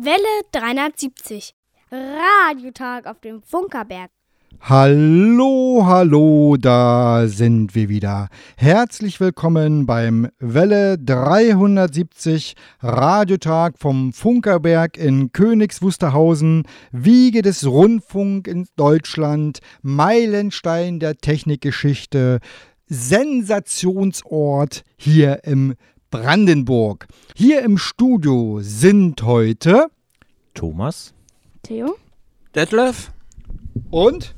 Welle 370. Radiotag auf dem Funkerberg. Hallo, hallo, da sind wir wieder. Herzlich willkommen beim Welle 370 Radiotag vom Funkerberg in Königs Wusterhausen, Wiege des Rundfunk in Deutschland, Meilenstein der Technikgeschichte, Sensationsort hier im Brandenburg. Hier im Studio sind heute Thomas, Theo? Detlef? und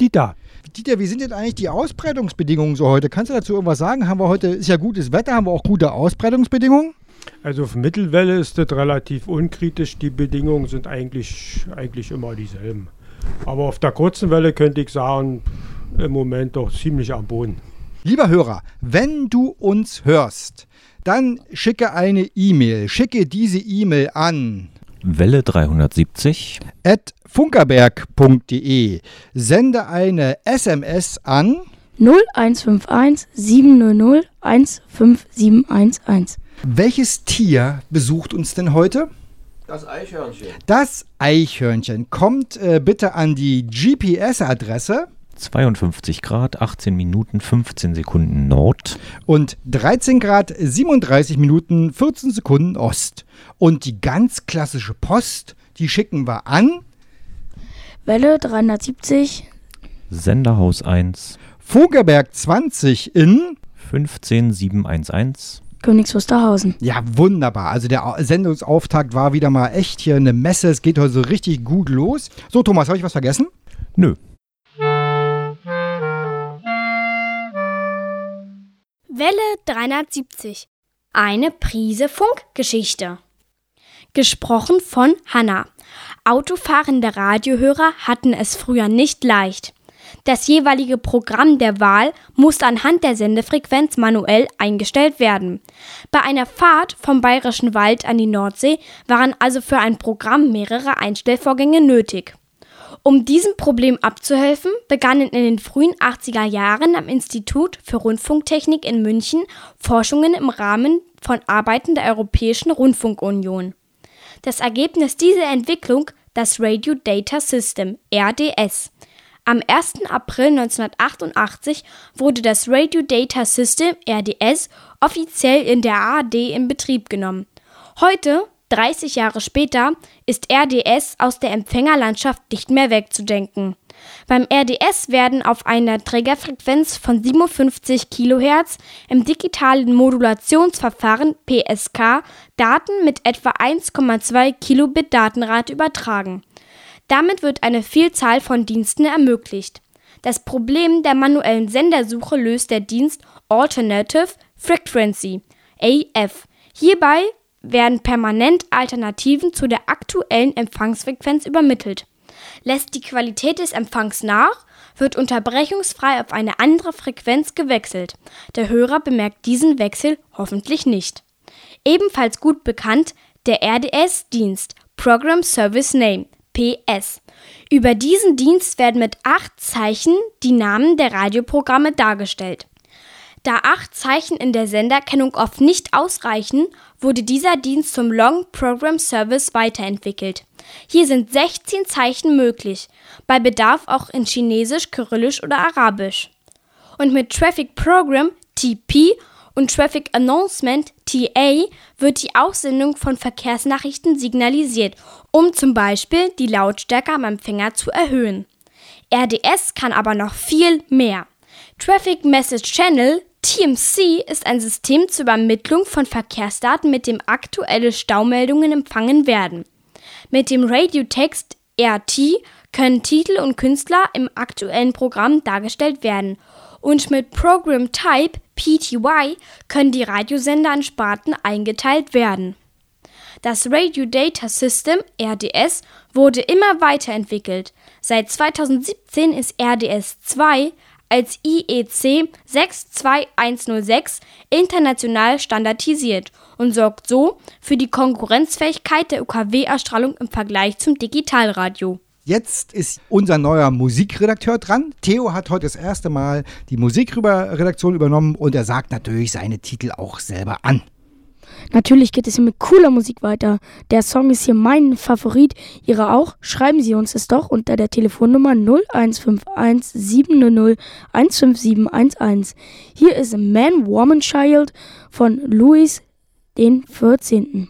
Dieter. Dieter, wie sind denn eigentlich die Ausbreitungsbedingungen so heute? Kannst du dazu irgendwas sagen? Haben wir heute, ist ja gutes Wetter, haben wir auch gute Ausbreitungsbedingungen? Also auf Mittelwelle ist das relativ unkritisch. Die Bedingungen sind eigentlich, eigentlich immer dieselben. Aber auf der kurzen Welle könnte ich sagen, im Moment doch ziemlich am Boden. Lieber Hörer, wenn du uns hörst, dann schicke eine E-Mail. Schicke diese E-Mail an Welle 370, at funkerberg.de. Sende eine SMS an 0151 700 15711. welches Tier besucht uns denn heute? Das Eichhörnchen. Das Eichhörnchen. Kommt äh, bitte an die GPS-Adresse 52 Grad, 18 Minuten, 15 Sekunden Nord. und 13 Grad 37 Minuten 14 Sekunden Ost. Und die ganz klassische Post, die schicken wir an Welle 370. Senderhaus 1, Vogelberg 20 in. 15711. Königs Wusterhausen. Ja, wunderbar. Also der Au- Sendungsauftakt war wieder mal echt hier eine Messe. Es geht heute so richtig gut los. So, Thomas, habe ich was vergessen? Nö. Welle 370. Eine Prise Funkgeschichte. Gesprochen von Hanna. Autofahrende Radiohörer hatten es früher nicht leicht. Das jeweilige Programm der Wahl musste anhand der Sendefrequenz manuell eingestellt werden. Bei einer Fahrt vom Bayerischen Wald an die Nordsee waren also für ein Programm mehrere Einstellvorgänge nötig. Um diesem Problem abzuhelfen, begannen in den frühen 80er Jahren am Institut für Rundfunktechnik in München Forschungen im Rahmen von Arbeiten der Europäischen Rundfunkunion. Das Ergebnis dieser Entwicklung das Radio Data System RDS. Am 1. April 1988 wurde das Radio Data System RDS offiziell in der ARD in Betrieb genommen. Heute, 30 Jahre später, ist RDS aus der Empfängerlandschaft nicht mehr wegzudenken. Beim RDS werden auf einer Trägerfrequenz von 57 kHz im digitalen Modulationsverfahren PSK Daten mit etwa 1,2 Kilobit Datenrate übertragen. Damit wird eine Vielzahl von Diensten ermöglicht. Das Problem der manuellen Sendersuche löst der Dienst Alternative Frequency AF. Hierbei werden permanent Alternativen zu der aktuellen Empfangsfrequenz übermittelt. Lässt die Qualität des Empfangs nach, wird unterbrechungsfrei auf eine andere Frequenz gewechselt. Der Hörer bemerkt diesen Wechsel hoffentlich nicht. Ebenfalls gut bekannt der RDS-Dienst Program Service Name PS. Über diesen Dienst werden mit acht Zeichen die Namen der Radioprogramme dargestellt. Da acht Zeichen in der Senderkennung oft nicht ausreichen, wurde dieser Dienst zum Long Program Service weiterentwickelt. Hier sind 16 Zeichen möglich, bei Bedarf auch in Chinesisch, Kyrillisch oder Arabisch. Und mit Traffic Program TP und Traffic Announcement TA wird die Aussendung von Verkehrsnachrichten signalisiert, um zum Beispiel die Lautstärke am Empfänger zu erhöhen. RDS kann aber noch viel mehr. Traffic Message Channel TMC ist ein System zur Übermittlung von Verkehrsdaten, mit dem aktuelle Staumeldungen empfangen werden. Mit dem Radiotext RT können Titel und Künstler im aktuellen Programm dargestellt werden. Und mit Program Type PTY können die Radiosender an Sparten eingeteilt werden. Das Radio Data System RDS wurde immer weiterentwickelt. Seit 2017 ist RDS 2 als E IEC 62106 international standardisiert und sorgt so für die Konkurrenzfähigkeit der UKW-Erstrahlung im Vergleich zum Digitalradio. Jetzt ist unser neuer Musikredakteur dran. Theo hat heute das erste Mal die Musikredaktion übernommen und er sagt natürlich seine Titel auch selber an. Natürlich geht es hier mit cooler Musik weiter. Der Song ist hier mein Favorit. Ihre auch? Schreiben Sie uns es doch unter der Telefonnummer 0151 700 15711. Hier ist Man Woman Child von Louis den 14.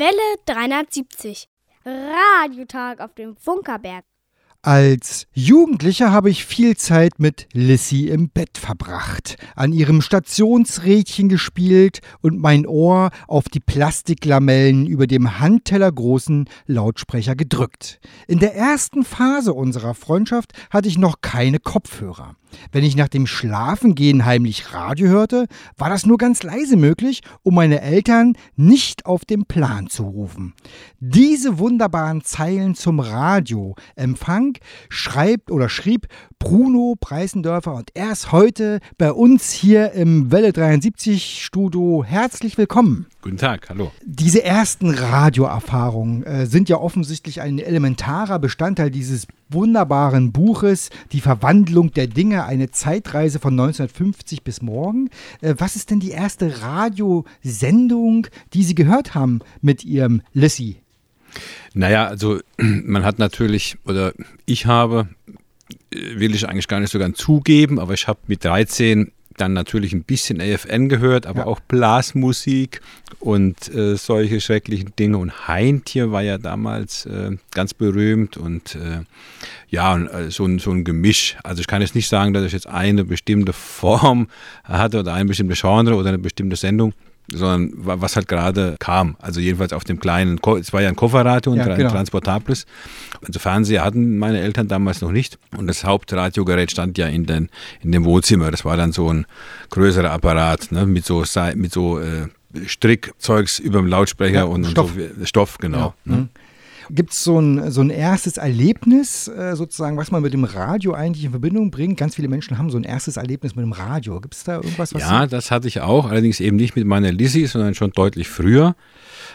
Welle 370. Radiotag auf dem Funkerberg. Als Jugendlicher habe ich viel Zeit mit Lissy im Bett verbracht, an ihrem Stationsrädchen gespielt und mein Ohr auf die Plastiklamellen über dem handtellergroßen Lautsprecher gedrückt. In der ersten Phase unserer Freundschaft hatte ich noch keine Kopfhörer. Wenn ich nach dem Schlafengehen heimlich Radio hörte, war das nur ganz leise möglich, um meine Eltern nicht auf den Plan zu rufen. Diese wunderbaren Zeilen zum Radioempfang schreibt oder schrieb Bruno Preisendörfer und er ist heute bei uns hier im Welle 73 Studio. Herzlich willkommen. Guten Tag, hallo. Diese ersten Radioerfahrungen äh, sind ja offensichtlich ein elementarer Bestandteil dieses wunderbaren Buches, Die Verwandlung der Dinge, eine Zeitreise von 1950 bis morgen. Äh, was ist denn die erste Radiosendung, die Sie gehört haben mit Ihrem Lissy? Naja, also man hat natürlich, oder ich habe, äh, will ich eigentlich gar nicht so gern zugeben, aber ich habe mit 13 dann natürlich ein bisschen AFN gehört, aber ja. auch Blasmusik und äh, solche schrecklichen Dinge. Und Heintje war ja damals äh, ganz berühmt und äh, ja, und, äh, so, ein, so ein Gemisch. Also ich kann jetzt nicht sagen, dass ich jetzt eine bestimmte Form hatte oder ein bestimmtes Genre oder eine bestimmte Sendung sondern was halt gerade kam. Also jedenfalls auf dem kleinen, es war ja ein Kofferradio und ja, ein genau. transportables. Also Fernseher hatten meine Eltern damals noch nicht. Und das Hauptradiogerät stand ja in, den, in dem Wohnzimmer. Das war dann so ein größerer Apparat ne, mit so, mit so äh, Strickzeugs über dem Lautsprecher ja, und, Stoff. und so Stoff, genau. Ja. Ne? Mhm. Gibt es so ein, so ein erstes Erlebnis, äh, sozusagen, was man mit dem Radio eigentlich in Verbindung bringt? Ganz viele Menschen haben so ein erstes Erlebnis mit dem Radio. Gibt es da irgendwas? Was ja, das hatte ich auch, allerdings eben nicht mit meiner Lizzie, sondern schon deutlich früher.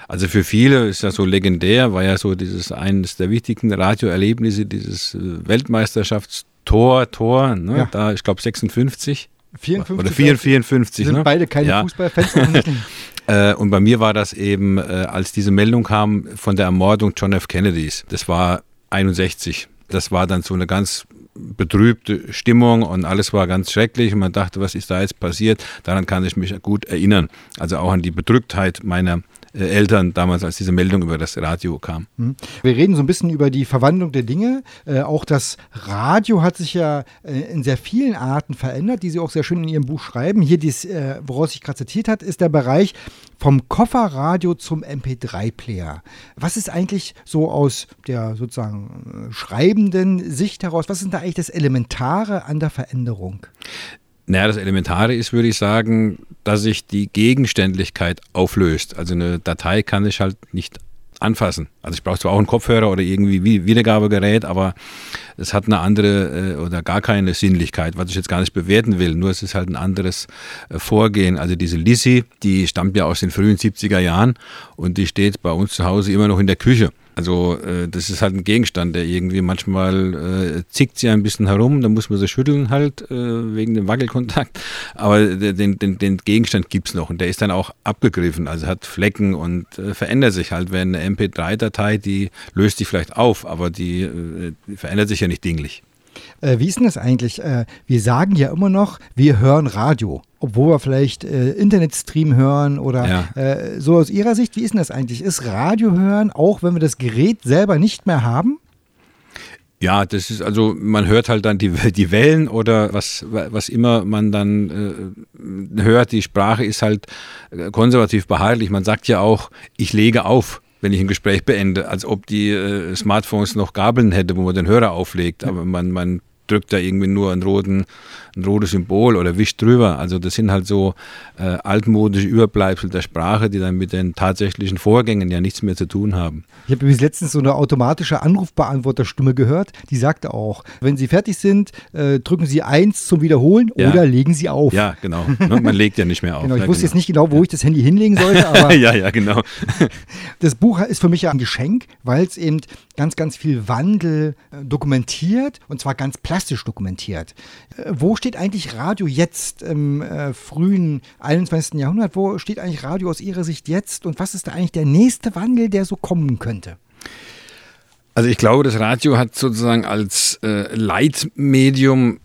Also für viele ist das so legendär, war ja so dieses eines der wichtigen Radioerlebnisse, dieses äh, Weltmeisterschaftstor, Tor, ne? ja. da, ich glaube 56. 54, oder 54, sind ne? beide keine ja. Fußballfans. Äh, und bei mir war das eben, äh, als diese Meldung kam von der Ermordung John F. Kennedys. Das war 61. Das war dann so eine ganz betrübte Stimmung und alles war ganz schrecklich und man dachte, was ist da jetzt passiert? Daran kann ich mich gut erinnern. Also auch an die Bedrücktheit meiner Eltern damals, als diese Meldung über das Radio kam. Mhm. Wir reden so ein bisschen über die Verwandlung der Dinge. Äh, auch das Radio hat sich ja äh, in sehr vielen Arten verändert, die Sie auch sehr schön in Ihrem Buch schreiben. Hier, dies, äh, woraus ich gerade zitiert hat, ist der Bereich vom Kofferradio zum MP3-Player. Was ist eigentlich so aus der sozusagen äh, schreibenden Sicht heraus, was ist da eigentlich das Elementare an der Veränderung? Naja, das Elementare ist, würde ich sagen, dass sich die Gegenständlichkeit auflöst. Also eine Datei kann ich halt nicht anfassen. Also ich brauche zwar auch einen Kopfhörer oder irgendwie Wiedergabegerät, aber es hat eine andere äh, oder gar keine Sinnlichkeit, was ich jetzt gar nicht bewerten will. Nur es ist halt ein anderes äh, Vorgehen. Also diese Lissy, die stammt ja aus den frühen 70er Jahren und die steht bei uns zu Hause immer noch in der Küche. Also äh, das ist halt ein Gegenstand, der irgendwie manchmal äh, zickt sie ein bisschen herum, da muss man sie schütteln halt äh, wegen dem Wackelkontakt. Aber den, den, den Gegenstand gibt's noch und der ist dann auch abgegriffen, also hat Flecken und äh, verändert sich halt. Wenn eine MP3-Datei, die löst sich vielleicht auf, aber die, äh, die verändert sich ja nicht dinglich. Äh, wie ist denn das eigentlich? Äh, wir sagen ja immer noch, wir hören Radio, obwohl wir vielleicht äh, Internetstream hören oder ja. Äh, so aus Ihrer Sicht, wie ist denn das eigentlich? Ist Radio hören, auch wenn wir das Gerät selber nicht mehr haben? Ja, das ist also, man hört halt dann die, die Wellen oder was, was immer man dann äh, hört. Die Sprache ist halt äh, konservativ beharrlich. Man sagt ja auch, ich lege auf wenn ich ein Gespräch beende, als ob die äh, Smartphones noch Gabeln hätte, wo man den Hörer auflegt. Aber man, man drückt da irgendwie nur einen roten, ein rotes Symbol oder wischt drüber. Also das sind halt so äh, altmodische Überbleibsel der Sprache, die dann mit den tatsächlichen Vorgängen ja nichts mehr zu tun haben. Ich habe übrigens letztens so eine automatische Anrufbeantworterstimme gehört, die sagte auch, wenn Sie fertig sind, äh, drücken Sie eins zum Wiederholen Ja. oder legen Sie auf. Ja, genau. Ne, Man legt ja nicht mehr auf. Genau, ich ja, wusste genau. jetzt nicht genau, wo ich das Handy hinlegen sollte, aber ja, ja, genau. das Buch ist für mich ja ein Geschenk, weil es eben ganz, ganz viel Wandel äh, dokumentiert und zwar ganz plastisch dokumentiert. Äh, wo steht eigentlich Radio jetzt im äh, frühen 21. Jahrhundert? Wo steht eigentlich Radio aus Ihrer Sicht jetzt und was ist da eigentlich der nächste Wandel, der so kommen könnte? Also ich glaube, das Radio hat sozusagen als äh, Leitmedium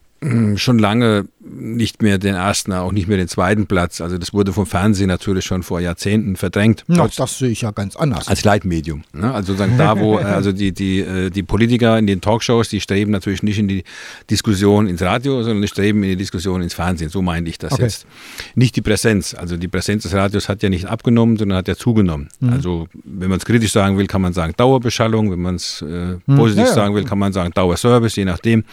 schon lange nicht mehr den ersten, auch nicht mehr den zweiten Platz. Also das wurde vom Fernsehen natürlich schon vor Jahrzehnten verdrängt. Na, Als- das sehe ich ja ganz anders. als Leitmedium. Ne? Also sozusagen da, wo äh, also die, die, äh, die Politiker in den Talkshows, die streben natürlich nicht in die Diskussion ins Radio, sondern die streben in die Diskussion ins Fernsehen. So meine ich das Okay. jetzt. Nicht die Präsenz. Also die Präsenz des Radios hat ja nicht abgenommen, sondern hat ja zugenommen. Mhm. Also wenn man es kritisch sagen will, kann man sagen Dauerbeschallung. Wenn man es äh, positiv Mhm. Ja, ja. sagen will, kann man sagen Dauerservice, je nachdem.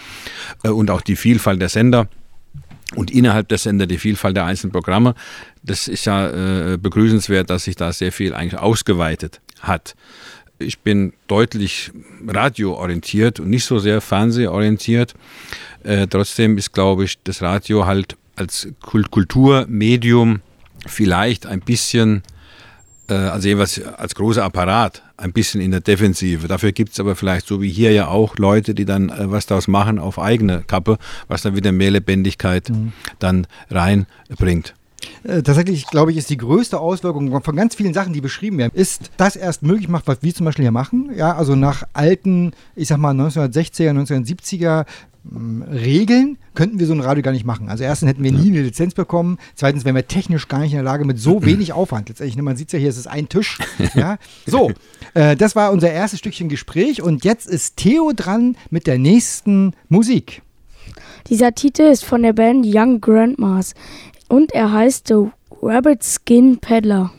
Äh, und auch die Vielfalt der Sender und innerhalb der Sender die Vielfalt der einzelnen Programme. Das ist ja äh, begrüßenswert, dass sich da sehr viel eigentlich ausgeweitet hat. Ich bin deutlich radioorientiert und nicht so sehr fernsehorientiert. Äh, trotzdem ist, glaube ich, das Radio halt als Kult Kulturmedium vielleicht ein bisschen, also jeweils als großer Apparat, ein bisschen in der Defensive. Dafür gibt es aber vielleicht, so wie hier ja auch, Leute, die dann äh, was daraus machen auf eigene Kappe, was dann wieder mehr Lebendigkeit dann reinbringt. Äh, Tatsächlich, glaube ich, ist die größte Auswirkung von ganz vielen Sachen, die beschrieben werden, ist das erst möglich macht, was wir zum Beispiel hier machen. Ja, also nach alten, ich sag mal 1960er, 1970er ähm, Regeln könnten wir so ein Radio gar nicht machen. Also erstens hätten wir nie eine Lizenz bekommen, zweitens wären wir technisch gar nicht in der Lage mit so wenig Aufwand. Letztendlich, ne, man sieht ja hier, es ist ein Tisch. ja. So, äh, das war unser erstes Stückchen Gespräch und jetzt ist Theo dran mit der nächsten Musik. Dieser Titel ist von der Band Young Grandmas und er heißt The Rabbit Skin Peddler.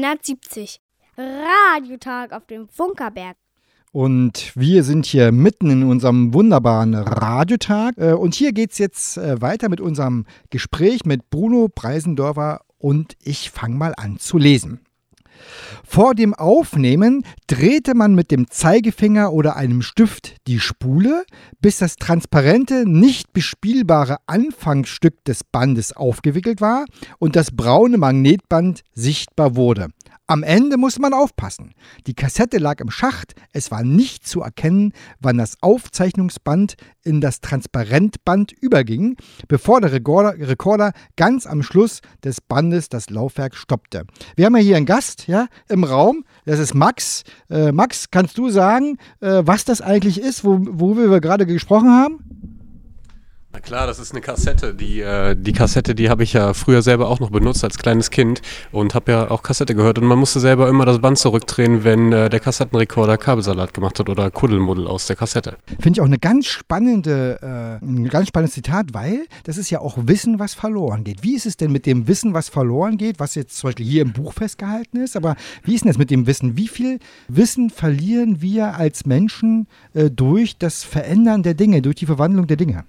370. Radiotag auf dem Funkerberg. Und wir sind hier mitten in unserem wunderbaren Radiotag. Äh, Und hier geht es jetzt äh, weiter mit unserem Gespräch mit Bruno Preisendorfer und ich fange mal an zu lesen. Vor dem Aufnehmen drehte man mit dem Zeigefinger oder einem Stift die Spule, bis das transparente, nicht bespielbare Anfangsstück des Bandes aufgewickelt war und das braune Magnetband sichtbar wurde. Am Ende musste man aufpassen. Die Kassette lag im Schacht, es war nicht zu erkennen, wann das Aufzeichnungsband in das Transparentband überging, bevor der Rekorder, ganz am Schluss des Bandes das Laufwerk stoppte. Wir haben ja hier einen Gast ja, im Raum, das ist Max. Äh, Max, kannst du sagen, äh, was das eigentlich ist, wo, worüber wir gerade gesprochen haben? Na klar, das ist eine Kassette. Die, äh, die Kassette, die habe ich ja früher selber auch noch benutzt als kleines Kind und habe ja auch Kassette gehört. Und man musste selber immer das Band zurückdrehen, wenn äh, der Kassettenrekorder Kabelsalat gemacht hat oder Kuddelmuddel aus der Kassette. Finde ich auch eine ganz spannende, äh, ein ganz spannendes Zitat, weil das ist ja auch Wissen, was verloren geht. Wie ist es denn mit dem Wissen, was verloren geht, was jetzt zum Beispiel hier im Buch festgehalten ist? Aber wie ist denn das mit dem Wissen? Wie viel Wissen verlieren wir als Menschen äh, durch das Verändern der Dinge, durch die Verwandlung der Dinge?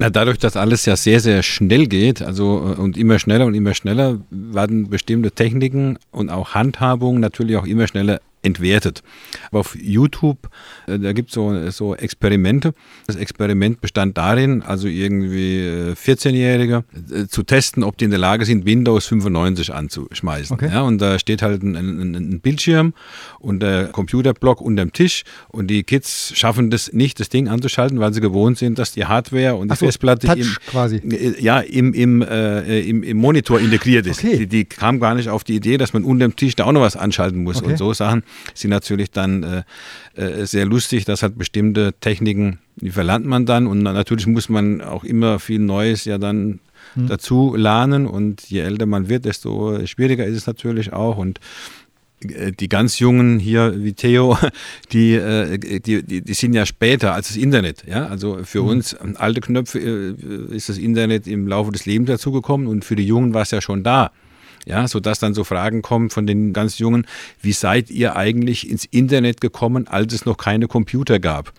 Na, dadurch, dass alles ja sehr, sehr schnell geht, also äh, und immer schneller und immer schneller, werden bestimmte Techniken und auch Handhabungen natürlich auch immer schneller entwertet. Aber auf YouTube, äh, da gibt es so, so Experimente. Das Experiment bestand darin, also irgendwie äh, 14-Jährige äh, zu testen, ob die in der Lage sind, Windows 95 anzuschmeißen. Okay. Ja, und da steht halt ein, ein, ein Bildschirm und der Computerblock unterm Tisch und die Kids schaffen das nicht, das Ding anzuschalten, weil sie gewohnt sind, dass die Hardware und die so, Festplatte im, äh, ja, im, im, äh, im, im Monitor integriert ist. Okay. Die, die kam gar nicht auf die Idee, dass man unter dem Tisch da auch noch was anschalten muss. Okay. Und so Sachen sind natürlich dann äh, äh, sehr lustig, dass halt bestimmte Techniken, die verlernt man dann. Und na- natürlich muss man auch immer viel Neues ja dann Hm. dazu lernen. Und je älter man wird, desto schwieriger ist es natürlich auch. Und äh, die ganz Jungen hier wie Theo, die, äh, die, die, die sind ja später als das Internet. Ja? Also für mhm. uns alte Knöpfe ist das Internet im Laufe des Lebens dazugekommen und für die Jungen war es ja schon da. Ja, sodass dann so Fragen kommen von den ganz Jungen, wie seid ihr eigentlich ins Internet gekommen, als es noch keine Computer gab?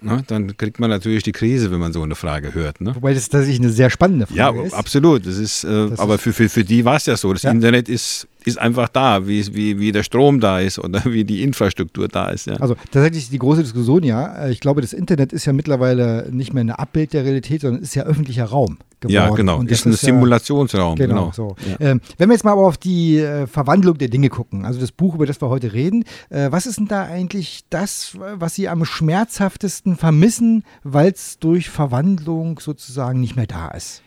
Ne, dann kriegt man natürlich die Krise, wenn man so eine Frage hört. Ne? Wobei das tatsächlich eine sehr spannende Frage ja, ist. Ja, absolut. Das ist, äh, das aber ist für, für, für die war es ja so. Das ja. Internet ist ist einfach da, wie, wie, wie der Strom da ist oder wie die Infrastruktur da ist. Ja. Also tatsächlich die große Diskussion, ja. Äh, ich glaube, das Internet ist ja mittlerweile nicht mehr ein Abbild der Realität, sondern ist ja öffentlicher Raum. Geworden. Ja, genau. Und ist ein ist Simulationsraum. Genau. genau. So. Ja. Ähm, wenn wir jetzt mal aber auf die äh, Verwandlung der Dinge gucken, also das Buch, über das wir heute reden, äh, was ist denn da eigentlich das, was Sie am schmerzhaftesten vermissen, weil es durch Verwandlung sozusagen nicht mehr da ist?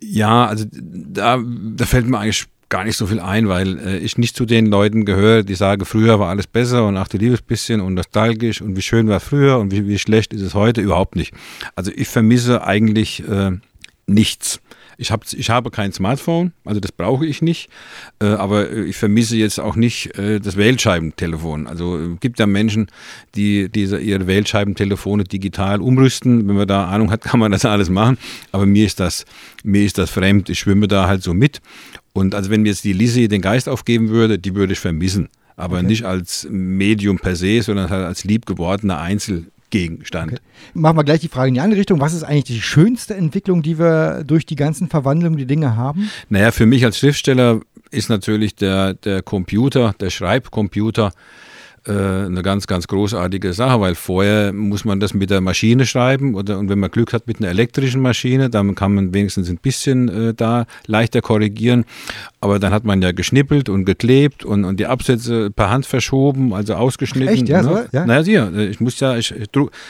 Ja, also da, da fällt mir eigentlich gar nicht so viel ein, weil äh, ich nicht zu den Leuten gehöre, die sagen, früher war alles besser und ach du liebes bisschen und nostalgisch und wie schön war früher und wie, wie schlecht ist es heute, überhaupt nicht. Also ich vermisse eigentlich äh, nichts. Ich, hab, ich habe kein Smartphone, also das brauche ich nicht, äh, aber ich vermisse jetzt auch nicht äh, das Wählscheibentelefon. Also äh, gibt ja Menschen, die diese, ihre Wählscheibentelefone digital umrüsten. Wenn man da Ahnung hat, kann man das alles machen. Aber mir ist das, mir ist das fremd. Ich schwimme da halt so mit. Und also wenn mir jetzt die Lizzie den Geist aufgeben würde, die würde ich vermissen. Aber okay. nicht als Medium per se, sondern halt als liebgewordener Einzelgegenstand. Okay. Machen wir gleich die Frage in die andere Richtung. Was ist eigentlich die schönste Entwicklung, die wir durch die ganzen Verwandlungen, die Dinge haben? Naja, für mich als Schriftsteller ist natürlich der, der Computer, der Schreibcomputer, eine ganz, ganz großartige Sache, weil vorher muss man das mit der Maschine schreiben oder und wenn man Glück hat mit einer elektrischen Maschine, dann kann man wenigstens ein bisschen äh, da leichter korrigieren. Aber dann hat man ja geschnippelt und geklebt und, und die Absätze per Hand verschoben, also ausgeschnitten. Echt, ja? Ne? So, ja? Naja, sicher. Ich muss ja, ich,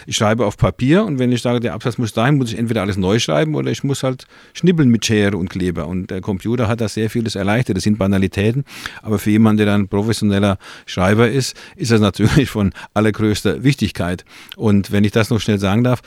ich schreibe auf Papier und wenn ich sage, der Absatz muss dahin, muss ich entweder alles neu schreiben oder ich muss halt schnippeln mit Schere und Kleber. Und der Computer hat da sehr vieles erleichtert. Das sind Banalitäten, aber für jemanden, der dann professioneller Schreiber ist, ist das natürlich von allergrößter Wichtigkeit. Und wenn ich das noch schnell sagen darf,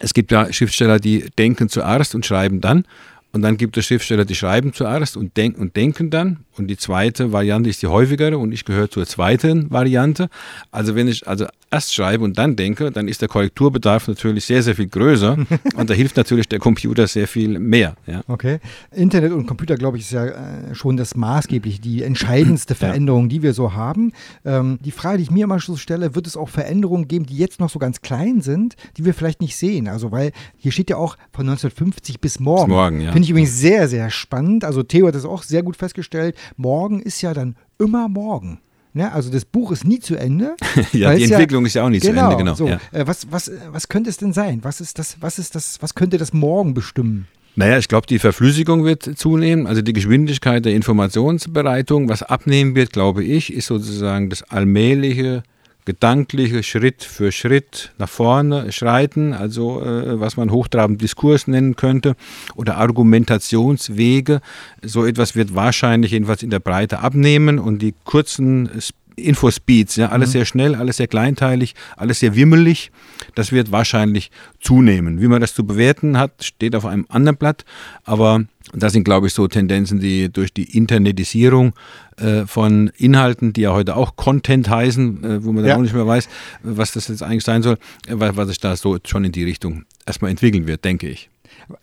es gibt ja Schriftsteller, die denken zuerst und schreiben dann. Und dann gibt es Schriftsteller, die schreiben zuerst und, denk und denken dann. Und die zweite Variante ist die häufigere und ich gehöre zur zweiten Variante. Also wenn ich also erst schreibe und dann denke, dann ist der Korrekturbedarf natürlich sehr, sehr viel größer und da hilft natürlich der Computer sehr viel mehr. Ja. Okay. Internet und Computer, glaube ich, ist ja äh, schon das maßgebliche, die entscheidendste Veränderung, ja. die wir so haben. Ähm, die Frage, die ich mir immer so stelle, wird es auch Veränderungen geben, die jetzt noch so ganz klein sind, die wir vielleicht nicht sehen? Also weil hier steht ja auch von 1950 bis morgen. Bis morgen, ja. Finde ich übrigens sehr, sehr spannend. Also Theo hat das auch sehr gut festgestellt morgen ist ja dann immer morgen. Ne? Also das Buch ist nie zu Ende. ja, die Entwicklung ja, ist ja auch nie genau, zu Ende, genau. So. Ja. Äh, was, was, was könnte es denn sein? Was ist das, was ist das, was könnte das morgen bestimmen? Naja, ich glaube, die Verflüssigung wird zunehmen, also die Geschwindigkeit der Informationsbereitung. Was abnehmen wird, glaube ich, ist sozusagen das allmähliche gedankliche Schritt für Schritt nach vorne schreiten, also äh, was man hochtrabend Diskurs nennen könnte, oder Argumentationswege. So etwas wird wahrscheinlich jedenfalls in der Breite abnehmen und die kurzen Infospeeds, ja, alles mhm. sehr schnell, alles sehr kleinteilig, alles sehr wimmelig. Das wird wahrscheinlich zunehmen. Wie man das zu bewerten hat, steht auf einem anderen Blatt, aber das sind, glaube ich, so Tendenzen, die durch die Internetisierung äh, von Inhalten, die ja heute auch Content heißen, äh, wo man ja. dann auch nicht mehr weiß, was das jetzt eigentlich sein soll, äh, was sich da so schon in die Richtung erstmal entwickeln wird, denke ich.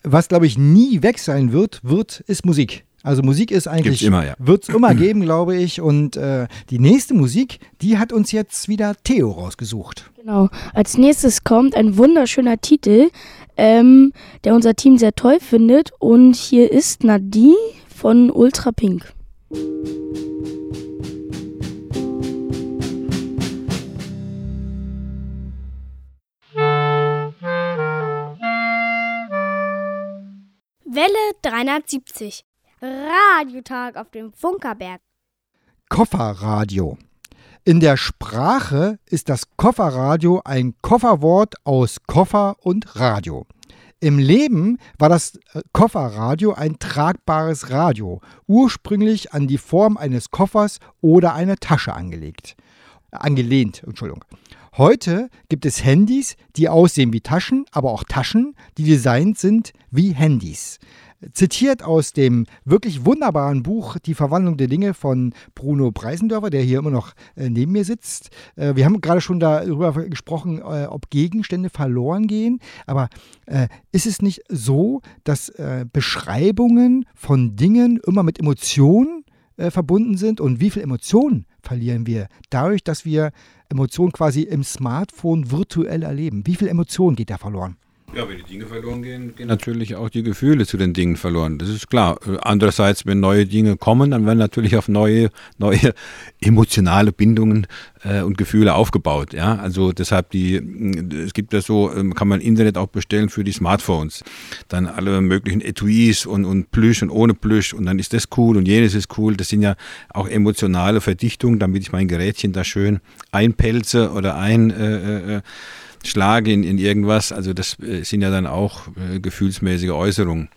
Was, glaube ich, nie weg sein wird, wird, ist Musik. Also Musik ist eigentlich, immer, ja. wird es immer geben, glaube ich. Und äh, die nächste Musik, die hat uns jetzt wieder Theo rausgesucht. Genau. Als nächstes kommt ein wunderschöner Titel, ähm, der unser Team sehr toll findet. Und hier ist Nadie von Ultra Pink. Welle 370 Radiotag auf dem Funkerberg. Kofferradio. In der Sprache ist das Kofferradio ein Kofferwort aus Koffer und Radio. Im Leben war das äh, Kofferradio ein tragbares Radio, ursprünglich an die Form eines Koffers oder einer Tasche angelegt. Angelehnt, Entschuldigung. Heute gibt es Handys, die aussehen wie Taschen, aber auch Taschen, die designt sind wie Handys. Zitiert aus dem wirklich wunderbaren Buch Die Verwandlung der Dinge von Bruno Preisendörfer, der hier immer noch äh, neben mir sitzt. Äh, wir haben gerade schon darüber gesprochen, äh, ob Gegenstände verloren gehen. Aber ist es nicht so, dass Beschreibungen von Dingen immer mit Emotionen verbunden sind? Und wie viel Emotionen verlieren wir dadurch, dass wir Emotionen quasi im Smartphone virtuell erleben? Wie viel Emotionen geht da verloren? Ja, wenn die Dinge verloren gehen, gehen natürlich auch die Gefühle zu den Dingen verloren. Das ist klar. Andererseits, wenn neue Dinge kommen, dann werden natürlich auf neue, neue emotionale Bindungen äh, und Gefühle aufgebaut. Ja, also deshalb die, es gibt ja so, ähm, kann man Internet auch bestellen für die Smartphones. Dann alle möglichen Etuis und, und Plüsch und ohne Plüsch und dann ist das cool und jenes ist cool. Das sind ja auch emotionale Verdichtungen, damit ich mein Gerätchen da schön einpelze oder ein, äh, äh, schlage in, in irgendwas. Also das äh, sind ja dann auch äh, gefühlsmäßige Äußerungen.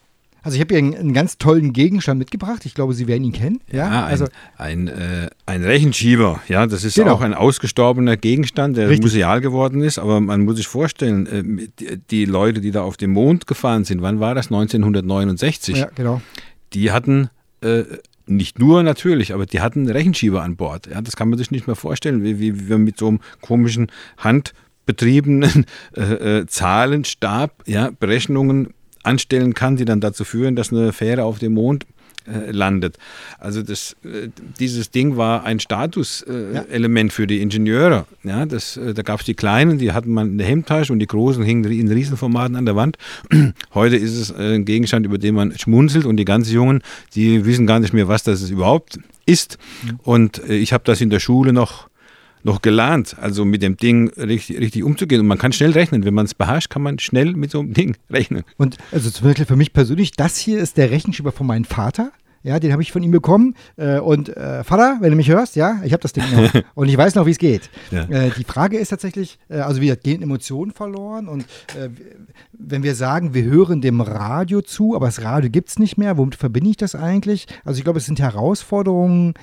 Also ich habe hier einen, einen, ganz tollen Gegenstand mitgebracht. Ich glaube, Sie werden ihn kennen. Ja, ja also ein, ein, äh, ein, Rechenschieber. Ja, das ist genau. auch ein ausgestorbener Gegenstand, der Richtig. museal geworden ist. Aber man muss sich vorstellen, äh, die, die, Leute, die da auf dem Mond gefahren sind, wann war das? 1969. Ja, genau. Die hatten äh, nicht nur natürlich, aber die hatten Rechenschieber an Bord. Ja, das kann man sich nicht mehr vorstellen, wie, wie, wie wir mit so einem komischen Hand betriebenen äh, äh, Zahlenstab ja, Berechnungen anstellen kann, die dann dazu führen, dass eine Fähre auf dem Mond äh, landet. Also das, äh, dieses Ding war ein Statuselement ja. für die Ingenieure. Ja, das, äh, da gab es die kleinen, die hatten man in der Hemdtasche und die großen hingen in Riesenformaten an der Wand. Heute ist es äh, ein Gegenstand, über den man schmunzelt und die ganz Jungen, die wissen gar nicht mehr, was das überhaupt ist. Mhm. Und ich habe das in der Schule noch noch gelernt, also mit dem Ding richtig, richtig umzugehen. Und man kann schnell rechnen. Wenn man es beherrscht, kann man schnell mit so einem Ding rechnen. Und also zum Beispiel für mich persönlich, das hier ist der Rechenschieber von meinem Vater. Ja, den habe ich von ihm bekommen. Äh, und äh, Vater, wenn du mich hörst, ja, ich habe das Ding noch. und ich weiß noch, wie es geht. Ja. Äh, die Frage ist tatsächlich, äh, also wir gehen Emotionen verloren. Und äh, wenn wir sagen, wir hören dem Radio zu, aber das Radio gibt es nicht mehr, womit verbinde ich das eigentlich? Also ich glaube, es sind Herausforderungen,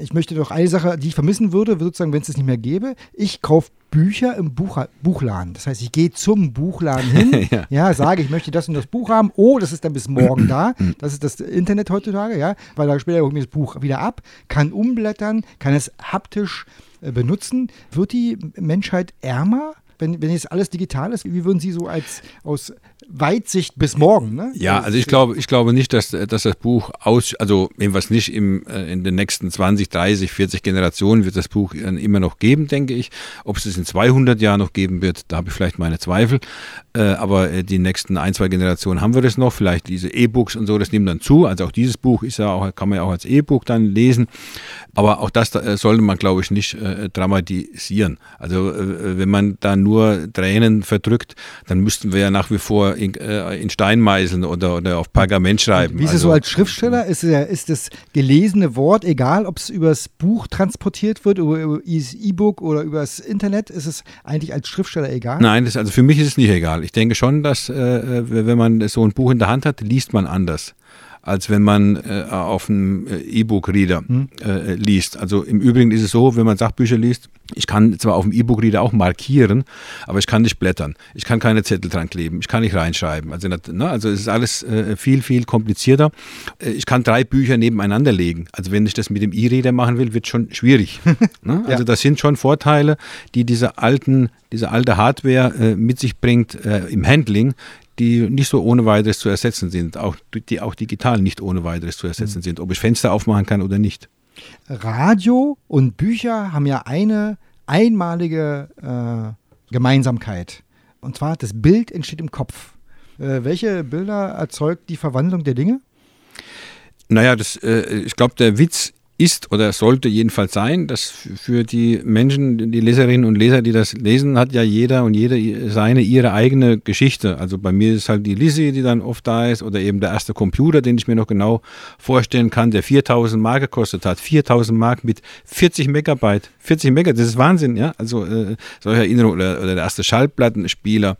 ich möchte doch eine Sache, die ich vermissen würde, sozusagen, wenn es das nicht mehr gäbe. Ich kaufe Bücher im Buch, Buchladen. Das heißt, ich gehe zum Buchladen hin, ja. ja. sage, ich möchte das und das Buch haben. Oh, das ist dann bis morgen da. Das ist das Internet heutzutage, ja, weil da später hole ich das Buch wieder ab, kann umblättern, kann es haptisch äh, benutzen. Wird die Menschheit ärmer? wenn, wenn jetzt alles digital ist, wie würden Sie so als aus Weitsicht bis morgen, ne? Ja, also ich glaube, ich glaube nicht, dass, dass das Buch aus, also jedenfalls nicht im, äh, in den nächsten 20, 30, 40 Generationen wird das Buch immer noch geben, denke ich. Ob es es in 200 Jahren noch geben wird, da habe ich vielleicht meine Zweifel. Äh, aber äh, die nächsten ein, zwei Generationen haben wir das noch. Vielleicht diese E-Books und so, das nimmt dann zu. Also auch dieses Buch ist ja auch, kann man ja auch als E-Book dann lesen. Aber auch das sollte man, glaube ich, nicht dramatisieren. Also wenn man da nur Tränen verdrückt, dann müssten wir ja nach wie vor in, äh, in Stein meißeln oder, oder auf Pergament schreiben. Wie ist es also, so als Schriftsteller? Ist, ist das gelesene Wort, egal ob es übers Buch transportiert wird, über, über E-Book oder übers Internet, ist es eigentlich als Schriftsteller egal? Nein, das, also für mich ist es nicht egal. Ich denke schon, dass äh, wenn man so ein Buch in der Hand hat, liest man anders als wenn man äh, auf einem äh, E-Book-Reader hm. äh, liest. Also im Übrigen ist es so, wenn man Sachbücher liest, ich kann zwar auf dem E-Book-Reader auch markieren, aber ich kann nicht blättern. Ich kann keine Zettel dran kleben. Ich kann nicht reinschreiben. Also, ne, also es ist alles äh, viel, viel komplizierter. Äh, ich kann drei Bücher nebeneinander legen. Also wenn ich das mit dem E-Reader machen will, wird es schon schwierig. ne? Also ja. das sind schon Vorteile, die diese alten, diese alte Hardware äh, mit sich bringt äh, im Handling, die nicht so ohne weiteres zu ersetzen sind, auch, die auch digital nicht ohne weiteres zu ersetzen mhm. sind, ob ich Fenster aufmachen kann oder nicht. Radio und Bücher haben ja eine einmalige äh, Gemeinsamkeit. Und zwar, das Bild entsteht im Kopf. Äh, welche Bilder erzeugt die Verwandlung der Dinge? Naja, das, äh, ich glaube, der Witz ist oder sollte jedenfalls sein, dass für die Menschen, die Leserinnen und Leser, die das lesen, hat ja jeder und jede seine, ihre eigene Geschichte. Also bei mir ist halt die Lizzie, die dann oft da ist oder eben der erste Computer, den ich mir noch genau vorstellen kann, der 4000 Mark gekostet hat. 4000 Mark mit 40 Megabyte. 40 Megabyte, das ist Wahnsinn, ja. Also äh, solche Erinnerungen oder, oder der erste Schallplattenspieler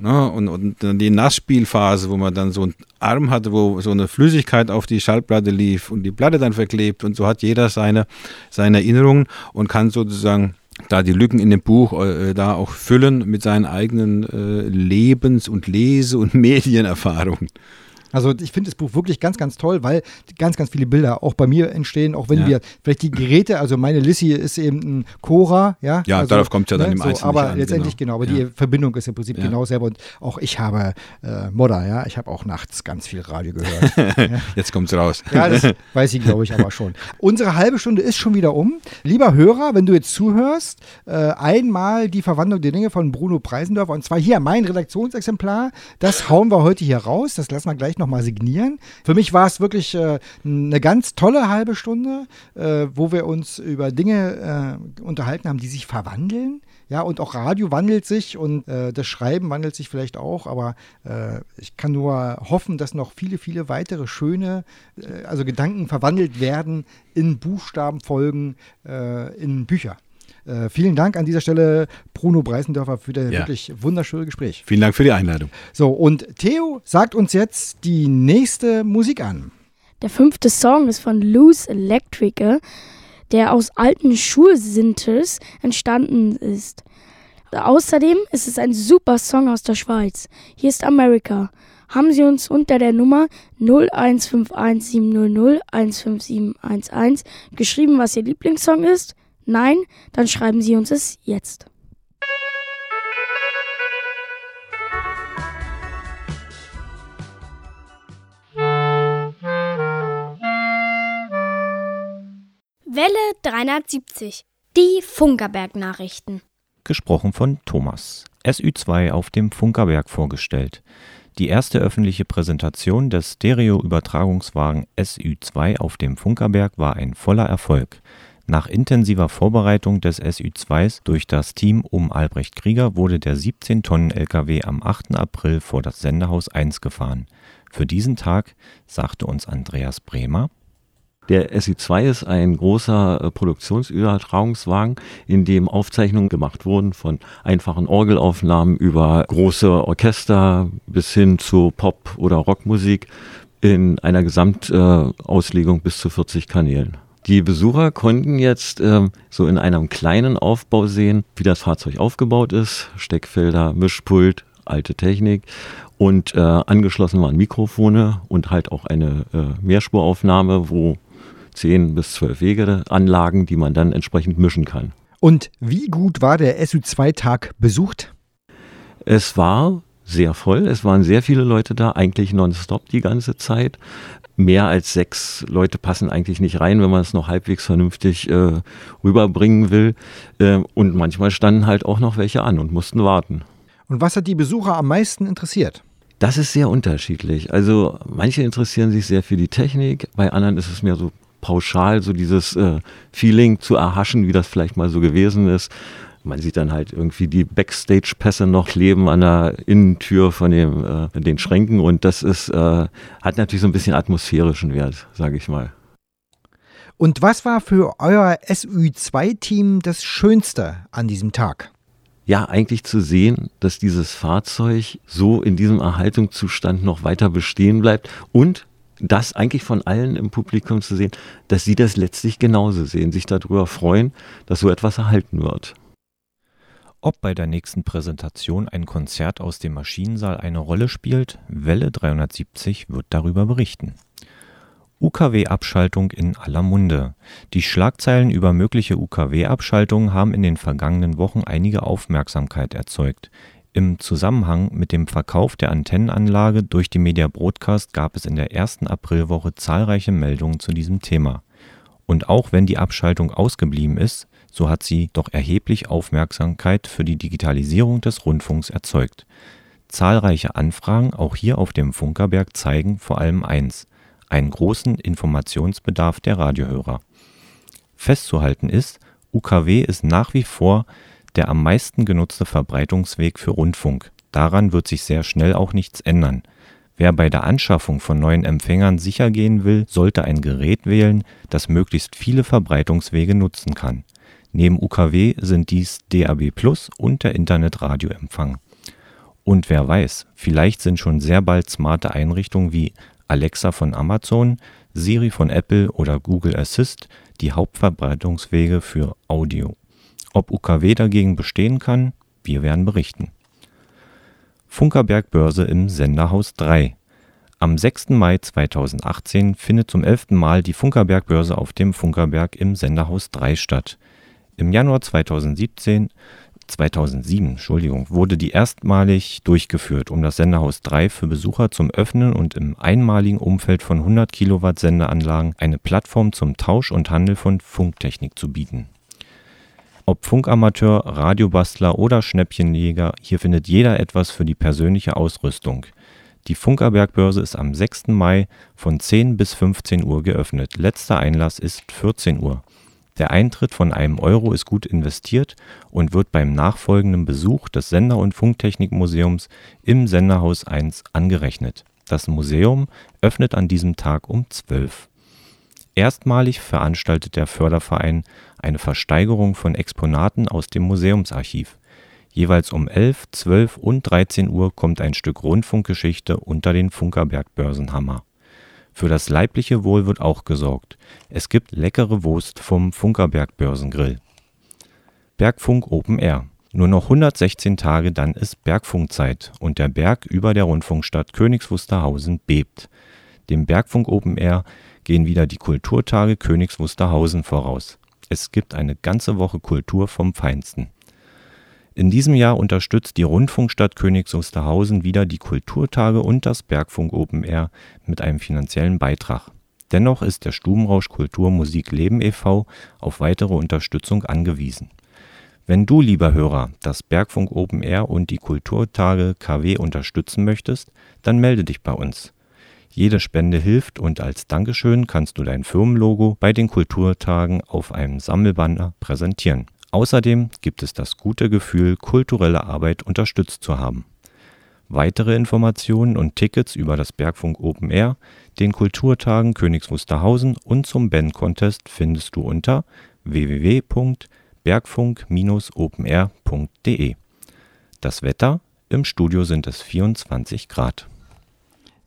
Ne? Und, und dann die Nassspielphase, wo man dann so einen Arm hatte, wo so eine Flüssigkeit auf die Schallplatte lief und die Platte dann verklebt. Und so hat jeder seine, seine Erinnerungen und kann sozusagen da die Lücken in dem Buch äh, da auch füllen mit seinen eigenen äh, Lebens- und Lese- und Medienerfahrungen. Also ich finde das Buch wirklich ganz, ganz toll, weil ganz, ganz viele Bilder auch bei mir entstehen, auch wenn Ja. wir vielleicht die Geräte, also meine Lissy ist eben ein Cora, ja. Ja, also, darauf kommt's ja dann im so, Einzelnen Aber an, letztendlich genau. genau, aber Ja. die Verbindung ist im Prinzip Ja. genau selber und auch ich habe äh, Modder, ja. Ich habe auch nachts ganz viel Radio gehört. Jetzt kommt's raus. Ja, das weiß ich, glaube ich, aber schon. Unsere halbe Stunde ist schon wieder um. Lieber Hörer, wenn du jetzt zuhörst, äh, einmal die Verwandlung der Dinge von Bruno Preisendorfer und zwar hier mein Redaktionsexemplar. Das hauen wir heute hier raus. Das lassen wir gleich nochmal signieren. Für mich war es wirklich äh, eine ganz tolle halbe Stunde, äh, wo wir uns über Dinge äh, unterhalten haben, die sich verwandeln. Ja, und auch Radio wandelt sich und äh, das Schreiben wandelt sich vielleicht auch, aber äh, ich kann nur hoffen, dass noch viele, viele weitere schöne, äh, also Gedanken verwandelt werden in Buchstabenfolgen, äh, in Bücher. Äh, vielen Dank an dieser Stelle, Bruno Breisendörfer, für das Ja. wirklich wunderschöne Gespräch. Vielen Dank für die Einladung. So, und Theo sagt uns jetzt die nächste Musik an. Der fünfte Song ist von Loose Electric, der aus alten Schulsintes entstanden ist. Außerdem ist es ein super Song aus der Schweiz. Hier ist America. Haben Sie uns unter der Nummer 0151700 geschrieben, was Ihr Lieblingssong ist? Nein? Dann schreiben Sie uns es jetzt. Welle 370. Die Funkerberg-Nachrichten. Gesprochen von Thomas. SÜ2 auf dem Funkerberg vorgestellt. Die erste öffentliche Präsentation des Stereo-Übertragungswagen SÜ2 auf dem Funkerberg war ein voller Erfolg. Nach intensiver Vorbereitung des SÜ2s durch das Team um Albrecht Krieger wurde der 17-Tonnen-LKW am 8. April vor das Sendehaus 1 gefahren. Für diesen Tag sagte uns Andreas Bremer, Der SI2 ist ein großer äh, Produktionsübertragungswagen, in dem Aufzeichnungen gemacht wurden von einfachen Orgelaufnahmen über große Orchester bis hin zu Pop- oder Rockmusik in einer Gesamtauslegung bis zu 40 Kanälen. Die Besucher konnten jetzt ähm, so in einem kleinen Aufbau sehen, wie das Fahrzeug aufgebaut ist. Steckfelder, Mischpult, alte Technik und äh, angeschlossen waren Mikrofone und halt auch eine äh, Mehrspuraufnahme, wo 10 bis 12 Wegeanlagen, die man dann entsprechend mischen kann. Und wie gut war der SU2-Tag besucht? Es war sehr voll, es waren sehr viele Leute da, eigentlich nonstop die ganze Zeit. Mehr als sechs Leute passen eigentlich nicht rein, wenn man es noch halbwegs vernünftig äh, rüberbringen will. Äh, und manchmal standen halt auch noch welche an und mussten warten. Und was hat die Besucher am meisten interessiert? Das ist sehr unterschiedlich. Also manche interessieren sich sehr für die Technik, bei anderen ist es mehr so pauschal, so dieses äh, Feeling zu erhaschen, wie das vielleicht mal so gewesen ist. Man sieht dann halt irgendwie die Backstage-Pässe noch kleben an der Innentür von dem, äh, den Schränken und das ist, äh, hat natürlich so ein bisschen atmosphärischen Wert, sage ich mal. Und was war für euer SU2-Team das Schönste an diesem Tag? ja, eigentlich zu sehen, dass dieses Fahrzeug so in diesem Erhaltungszustand noch weiter bestehen bleibt und das eigentlich von allen im Publikum zu sehen, dass sie das letztlich genauso sehen, sich darüber freuen, dass so etwas erhalten wird. Ob bei der nächsten Präsentation ein Konzert aus dem Maschinensaal eine Rolle spielt, Welle 370 wird darüber berichten. UKW-Abschaltung in aller Munde. Die Schlagzeilen über mögliche UKW-Abschaltungen haben in den vergangenen Wochen einige Aufmerksamkeit erzeugt. Im Zusammenhang mit dem Verkauf der Antennenanlage durch die Media Broadcast gab es in der ersten Aprilwoche zahlreiche Meldungen zu diesem Thema. Und auch wenn die Abschaltung ausgeblieben ist, so hat sie doch erheblich Aufmerksamkeit für die Digitalisierung des Rundfunks erzeugt. Zahlreiche Anfragen, auch hier auf dem Funkerberg, zeigen vor allem eins – einen großen Informationsbedarf der Radiohörer. Festzuhalten ist, UKW ist nach wie vor der am meisten genutzte Verbreitungsweg für Rundfunk. Daran wird sich sehr schnell auch nichts ändern. Wer bei der Anschaffung von neuen Empfängern sicher gehen will, sollte ein Gerät wählen, das möglichst viele Verbreitungswege nutzen kann. Neben UKW sind dies DAB Plus und der Internetradioempfang. Und wer weiß, vielleicht sind schon sehr bald smarte Einrichtungen wie Alexa von Amazon, Siri von Apple oder Google Assist die Hauptverbreitungswege für Audio. Ob UKW dagegen bestehen kann, wir werden berichten. Funkerberg Börse im Senderhaus 3. Am 6. Mai 2018 findet zum 11. Mal die Funkerberg-Börse auf dem Funkerberg im Senderhaus 3 statt. Im Januar 2017 2007 Entschuldigung, wurde die erstmalig durchgeführt, um das Senderhaus 3 für Besucher zum Öffnen und im einmaligen Umfeld von 100 Kilowatt Sendeanlagen eine Plattform zum Tausch und Handel von Funktechnik zu bieten. Ob Funkamateur, Radiobastler oder Schnäppchenjäger, hier findet jeder etwas für die persönliche Ausrüstung. Die Funkerberg-Börse ist am 6. Mai von 10 bis 15 Uhr geöffnet. Letzter Einlass ist 14 Uhr. Der Eintritt von einem Euro ist gut investiert und wird beim nachfolgenden Besuch des Sender und Funktechnikmuseums im Senderhaus 1 angerechnet. Das Museum öffnet an diesem Tag um 12. Erstmalig veranstaltet der Förderverein eine Versteigerung von Exponaten aus dem Museumsarchiv. Jeweils um 11, 12 und 13 Uhr kommt ein Stück Rundfunkgeschichte unter den Funkerberg-Börsenhammer für das leibliche Wohl wird auch gesorgt. Es gibt leckere Wurst vom Funkerberg Börsengrill. Bergfunk Open Air. Nur noch 116 Tage, dann ist Bergfunkzeit und der Berg über der Rundfunkstadt Königs Wusterhausen bebt. Dem Bergfunk Open Air gehen wieder die Kulturtage Königs Wusterhausen voraus. Es gibt eine ganze Woche Kultur vom Feinsten. In diesem Jahr unterstützt die Rundfunkstadt Königs Wusterhausen wieder die Kulturtage und das Bergfunk Open Air mit einem finanziellen Beitrag. Dennoch ist der Stubenrausch Kultur Musik Leben e.V. auf weitere Unterstützung angewiesen. Wenn du, lieber Hörer, das Bergfunk Open Air und die Kulturtage KW unterstützen möchtest, dann melde dich bei uns. Jede Spende hilft und als Dankeschön kannst du dein Firmenlogo bei den Kulturtagen auf einem Sammelbanner präsentieren Außerdem gibt es das gute Gefühl, kulturelle Arbeit unterstützt zu haben. Weitere Informationen und Tickets über das Bergfunk Open Air, den Kulturtagen Königs Wusterhausen und zum Band Contest findest du unter www.bergfunk-openair.de. Das Wetter im Studio sind es 24 Grad.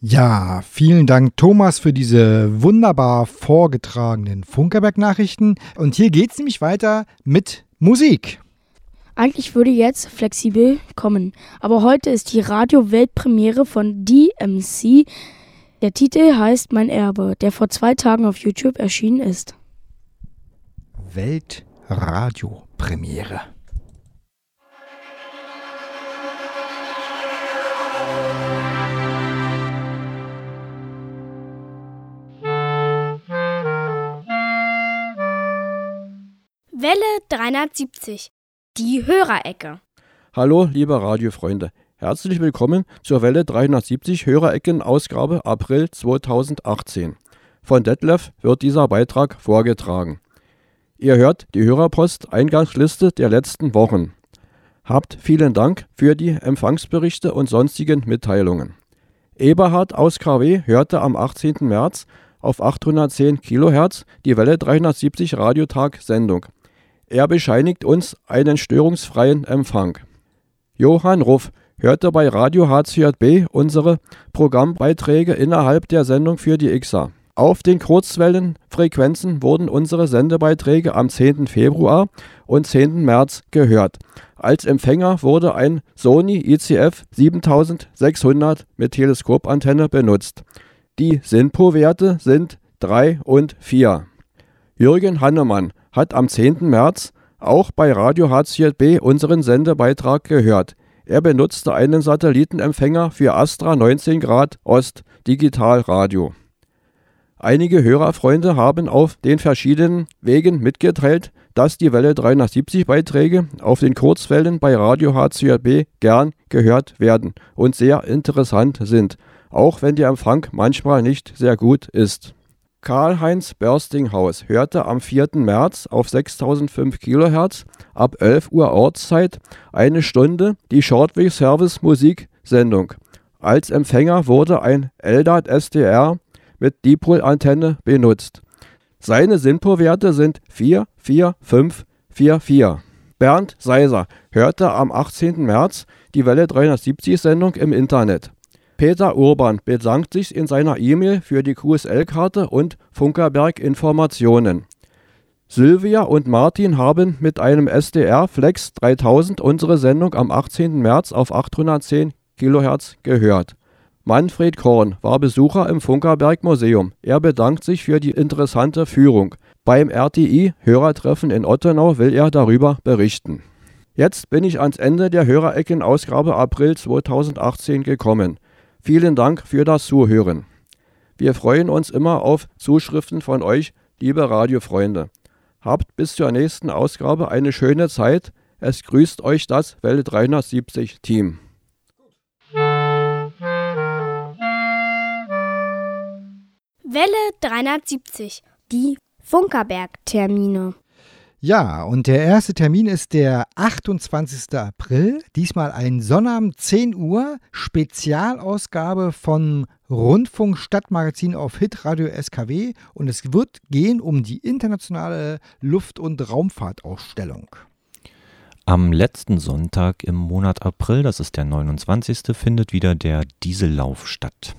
Ja, vielen Dank Thomas für diese wunderbar vorgetragenen Funkerberg-Nachrichten. Und hier geht es nämlich weiter mit Musik. Eigentlich würde jetzt flexibel kommen, aber heute ist die Radio-Weltpremiere von DMC. Der Titel heißt Mein Erbe, der vor zwei Tagen auf YouTube erschienen ist. Weltradio-Premiere. Welle 370, die Hörerecke. Hallo, liebe Radiofreunde. Herzlich willkommen zur Welle 370 Hörerecken-Ausgabe April 2018. Von Detlef wird dieser Beitrag vorgetragen. Ihr hört die Hörerpost-Eingangsliste der letzten Wochen. Habt vielen Dank für die Empfangsberichte und sonstigen Mitteilungen. Eberhard aus KW hörte am 18. März auf 810 kHz die Welle 370 Radiotag-Sendung. Er bescheinigt uns einen störungsfreien Empfang. Johann Ruff hörte bei Radio HCJB unsere Programmbeiträge innerhalb der Sendung für die IXA. Auf den Kurzwellenfrequenzen wurden unsere Sendebeiträge am 10. Februar und 10. März gehört. Als Empfänger wurde ein Sony ICF 7600 mit Teleskopantenne benutzt. Die SINPO-Werte sind 3 und 4. Jürgen Hannemann hat am 10. März auch bei Radio HCJB unseren Sendebeitrag gehört. Er benutzte einen Satellitenempfänger für Astra 19 Grad Ost Digitalradio. Einige Hörerfreunde haben auf den verschiedenen Wegen mitgeteilt, dass die Welle 370 Beiträge auf den Kurzwellen bei Radio HCJB gern gehört werden und sehr interessant sind, auch wenn der Empfang manchmal nicht sehr gut ist. Karl-Heinz Börstinghaus hörte am 4. März auf 6005 kHz ab 11 Uhr Ortszeit eine Stunde die Shortwave Service Musiksendung. Als Empfänger wurde ein LDAT SDR mit Dipol-Antenne benutzt. Seine SINPO-Werte sind 4, 4, 5, 4, 4. Bernd Seiser hörte am 18. März die Welle 370-Sendung im Internet. Peter Urban bedankt sich in seiner E-Mail für die QSL-Karte und Funkerberg-Informationen. Sylvia und Martin haben mit einem SDR Flex 3000 unsere Sendung am 18. März auf 810 kHz gehört. Manfred Korn war Besucher im Funkerberg Museum. Er bedankt sich für die interessante Führung. Beim RTI-Hörertreffen in Ottenau will er darüber berichten. Jetzt bin ich ans Ende der Hörerecken-Ausgabe April 2018 gekommen. Vielen Dank für das Zuhören. Wir freuen uns immer auf Zuschriften von euch, liebe Radiofreunde. Habt bis zur nächsten Ausgabe eine schöne Zeit. Es grüßt euch das Welle 370 Team. Welle 370, die Funkerberg-Termine. Ja, und der erste Termin ist der 28. April. Diesmal ein Sonnabend 10 Uhr, Spezialausgabe von Rundfunk Stadtmagazin auf Hitradio SKW. Und es wird gehen um die internationale Luft- und Raumfahrtausstellung. Am letzten Sonntag im Monat April, das ist der 29., findet wieder der Diesellauf statt.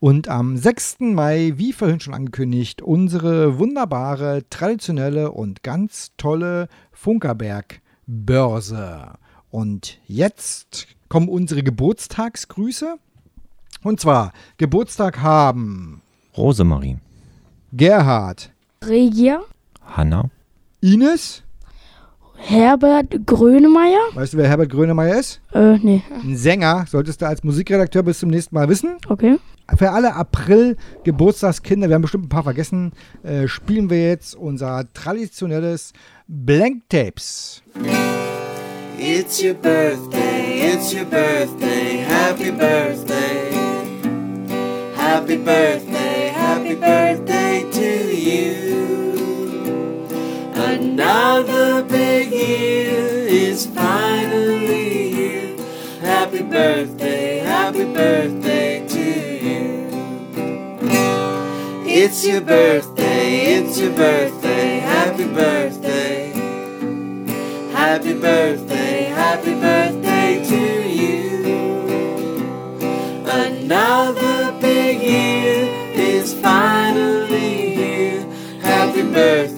Und am 6. Mai, wie vorhin schon angekündigt, unsere wunderbare, traditionelle und ganz tolle Funkerberg-Börse. Und jetzt kommen unsere Geburtstagsgrüße. Und zwar Geburtstag haben Rosemarie, Gerhard, Regia, Hanna, Ines. Herbert Grönemeyer. Weißt du, wer Herbert Grönemeyer ist? Äh, nee. Ein Sänger, solltest du als Musikredakteur bis zum nächsten Mal wissen. Okay. Für alle April-Geburtstagskinder, wir haben bestimmt ein paar vergessen, äh, spielen wir jetzt unser traditionelles Blank Tapes. It's your birthday, it's your birthday, happy birthday. Happy birthday, happy birthday Another big year is finally here. Happy birthday, happy birthday to you. It's your birthday, it's your birthday, happy birthday. Happy birthday, happy birthday to you. Another big year is finally here. Happy birthday,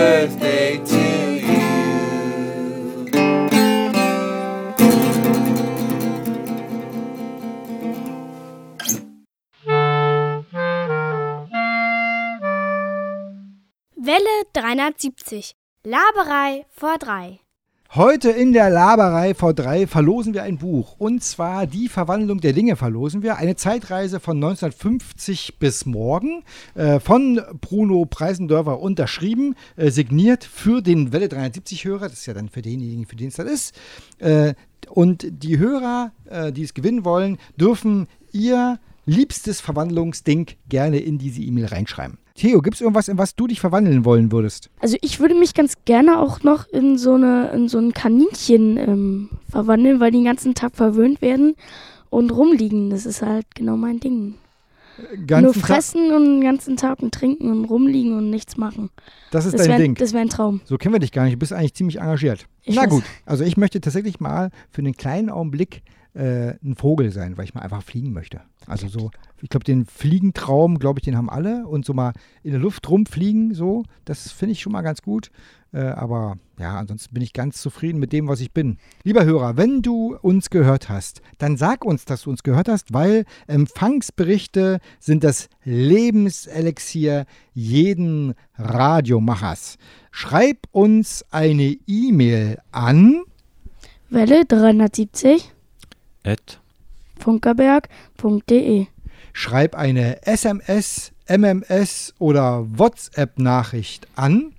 birthday to you. Welle 370, Laberei vor drei. Heute in der Laberei V3 verlosen wir ein Buch. Und zwar Die Verwandlung der Dinge verlosen wir. Eine Zeitreise von 1950 bis morgen. Äh, von Bruno Preisendörfer unterschrieben. Äh, signiert für den Welle 370-Hörer. Das ist ja dann für denjenigen, für den es das ist. Äh, und die Hörer, äh, die es gewinnen wollen, dürfen ihr liebstes Verwandlungsding gerne in diese E-Mail reinschreiben. Theo, gibt es irgendwas, in was du dich verwandeln wollen würdest? Also ich würde mich ganz gerne auch noch in so, eine, in so ein Kaninchen ähm, verwandeln, weil die den ganzen Tag verwöhnt werden und rumliegen. Das ist halt genau mein Ding. Ganzen Nur Tag- fressen und den ganzen Tag und trinken und rumliegen und nichts machen. Das ist das dein wär, Ding. Das wäre ein Traum. So kennen wir dich gar nicht. Du bist eigentlich ziemlich engagiert. Ich Na weiß. gut, also ich möchte tatsächlich mal für einen kleinen Augenblick äh, ein Vogel sein, weil ich mal einfach fliegen möchte. Also so, ich glaube, den Fliegentraum, glaube ich, den haben alle. Und so mal in der Luft rumfliegen, so, das finde ich schon mal ganz gut. Äh, aber ja, ansonsten bin ich ganz zufrieden mit dem, was ich bin. Lieber Hörer, wenn du uns gehört hast, dann sag uns, dass du uns gehört hast, weil Empfangsberichte sind das Lebenselixier jeden Radiomachers. Schreib uns eine E-Mail an Welle 370 Ed, funkerberg.de. Schreib eine SMS, MMS oder WhatsApp-Nachricht an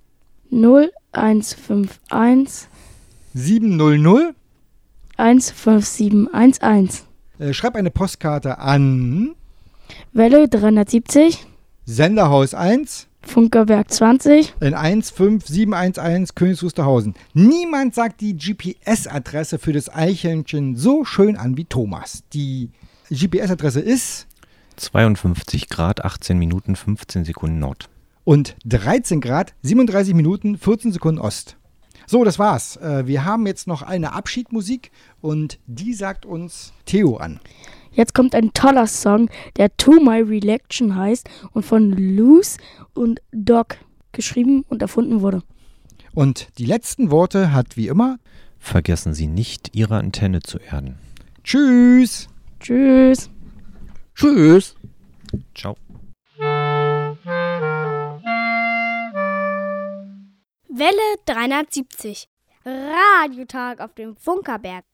0151 700. 15711. Äh, schreib eine Postkarte an Welle 370 Senderhaus 1 Funkerberg 20 in 15711 Königs Wusterhausen. Niemand sagt die GPS-Adresse für das Eichhörnchen so schön an wie Thomas. Die GPS-Adresse ist 52 Grad, 18 Minuten, 15 Sekunden Nord. und 13 Grad, 37 Minuten, 14 Sekunden Ost. So, das war's. Äh, Wir haben jetzt noch eine Abschiedmusik und die sagt uns Theo an. Jetzt kommt ein toller Song, der To My Relaction heißt und von Luz und Doc geschrieben und erfunden wurde. Und die letzten Worte hat wie immer Vergessen Sie nicht, Ihre Antenne zu erden. Tschüss. Tschüss. Tschüss. Ciao. Welle 370. Radiotag auf dem Funkerberg.